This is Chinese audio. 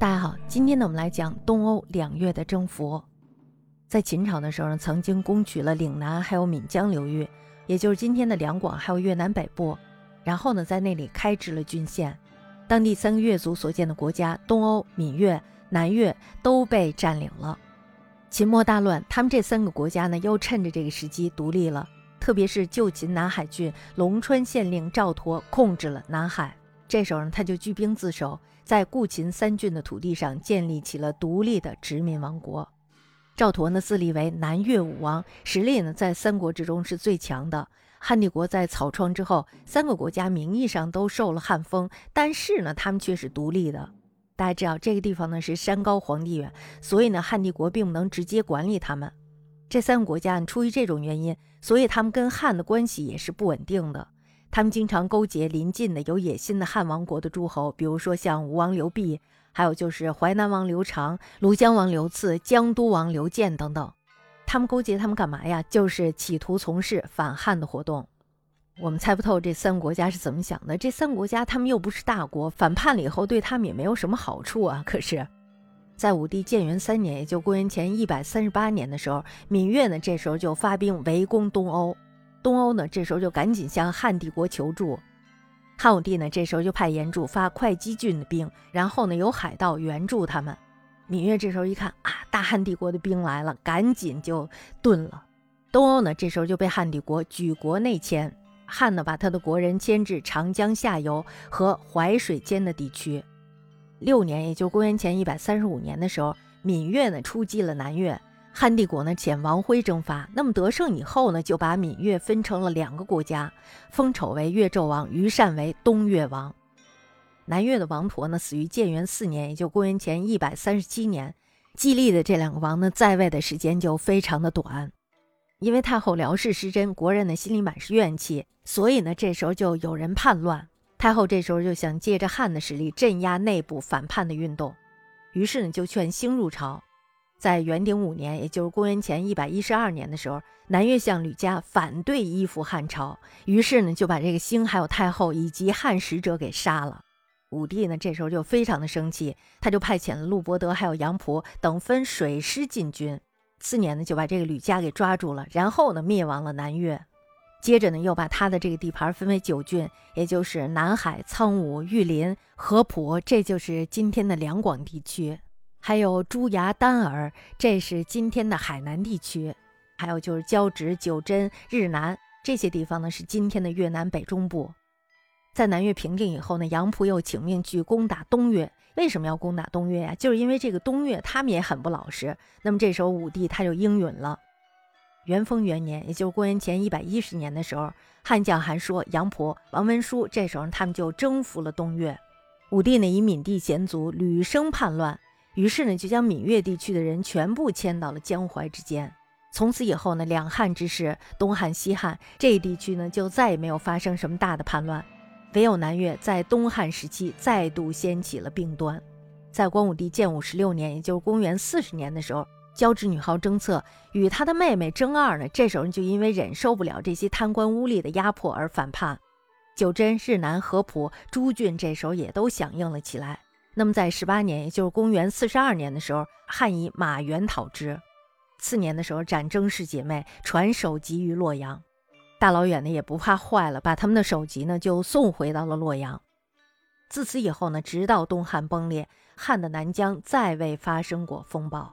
大家好，今天呢，我们来讲东欧两越的征服。在秦朝的时候呢，曾经攻取了岭南还有闽江流域，也就是今天的两广还有越南北部。然后呢，在那里开置了郡县，当地三个越族所建的国家东欧、闽越、南越都被占领了。秦末大乱，他们这三个国家呢，又趁着这个时机独立了。特别是旧秦南海郡龙川县令赵佗控制了南海。这时候呢，他就聚兵自守，在故秦三郡的土地上建立起了独立的殖民王国。赵佗呢自立为南越武王，实力呢在三国之中是最强的。汉帝国在草创之后，三个国家名义上都受了汉封，但是呢他们却是独立的。大家知道这个地方呢是山高皇帝远，所以呢汉帝国并不能直接管理他们。这三个国家出于这种原因，所以他们跟汉的关系也是不稳定的。他们经常勾结邻近的有野心的汉王国的诸侯，比如说像吴王刘濞，还有就是淮南王刘长、庐江王刘赐、江都王刘建等等。他们勾结他们干嘛呀？就是企图从事反汉的活动。我们猜不透这三国家是怎么想的。这三国家他们又不是大国，反叛了以后对他们也没有什么好处啊。可是，在武帝建元三年，也就公元前一百三十八年的时候，芈月呢这时候就发兵围攻东欧。东欧呢，这时候就赶紧向汉帝国求助。汉武帝呢，这时候就派严柱发会稽郡的兵，然后呢，有海盗援助他们。芈月这时候一看啊，大汉帝国的兵来了，赶紧就遁了。东欧呢，这时候就被汉帝国举国内迁。汉呢，把他的国人迁至长江下游和淮水间的地区。六年，也就公元前一百三十五年的时候，芈月呢，出击了南越。汉帝国呢遣王徽征伐，那么得胜以后呢，就把闽越分成了两个国家，封丑为越纣王，于善为东越王。南越的王佗呢死于建元四年，也就公元前一百三十七年。季历的这两个王呢在位的时间就非常的短，因为太后辽氏失贞，国人呢心里满是怨气，所以呢这时候就有人叛乱。太后这时候就想借着汉的实力镇压内部反叛的运动，于是呢就劝兴入朝。在元鼎五年，也就是公元前一百一十二年的时候，南越相吕嘉反对依附汉朝，于是呢就把这个兴还有太后以及汉使者给杀了。武帝呢这时候就非常的生气，他就派遣了陆伯德还有杨仆等分水师进军。次年呢就把这个吕嘉给抓住了，然后呢灭亡了南越。接着呢又把他的这个地盘分为九郡，也就是南海、苍梧、玉林、合浦，这就是今天的两广地区。还有朱崖、丹耳，这是今天的海南地区；还有就是交趾、九真、日南这些地方呢，是今天的越南北中部。在南越平定以后呢，杨仆又请命去攻打东越。为什么要攻打东越呀？就是因为这个东越他们也很不老实。那么这时候武帝他就应允了。元丰元年，也就是公元前一百一十年的时候，汉将韩说、杨仆、王文书，这时候他们就征服了东越。武帝呢，以闽地险阻，屡生叛乱。于是呢，就将闽越地区的人全部迁到了江淮之间。从此以后呢，两汉之时，东汉、西汉这一地区呢，就再也没有发生什么大的叛乱。唯有南越在东汉时期再度掀起了病端。在光武帝建武十六年，也就是公元四十年的时候，交趾女号征策与他的妹妹征二呢，这时候就因为忍受不了这些贪官污吏的压迫而反叛。九真、日南、合浦诸郡这时候也都响应了起来。那么，在十八年，也就是公元四十二年的时候，汉以马援讨之。次年的时候，斩征氏姐妹，传首级于洛阳。大老远的也不怕坏了，把他们的首级呢就送回到了洛阳。自此以后呢，直到东汉崩裂，汉的南疆再未发生过风暴。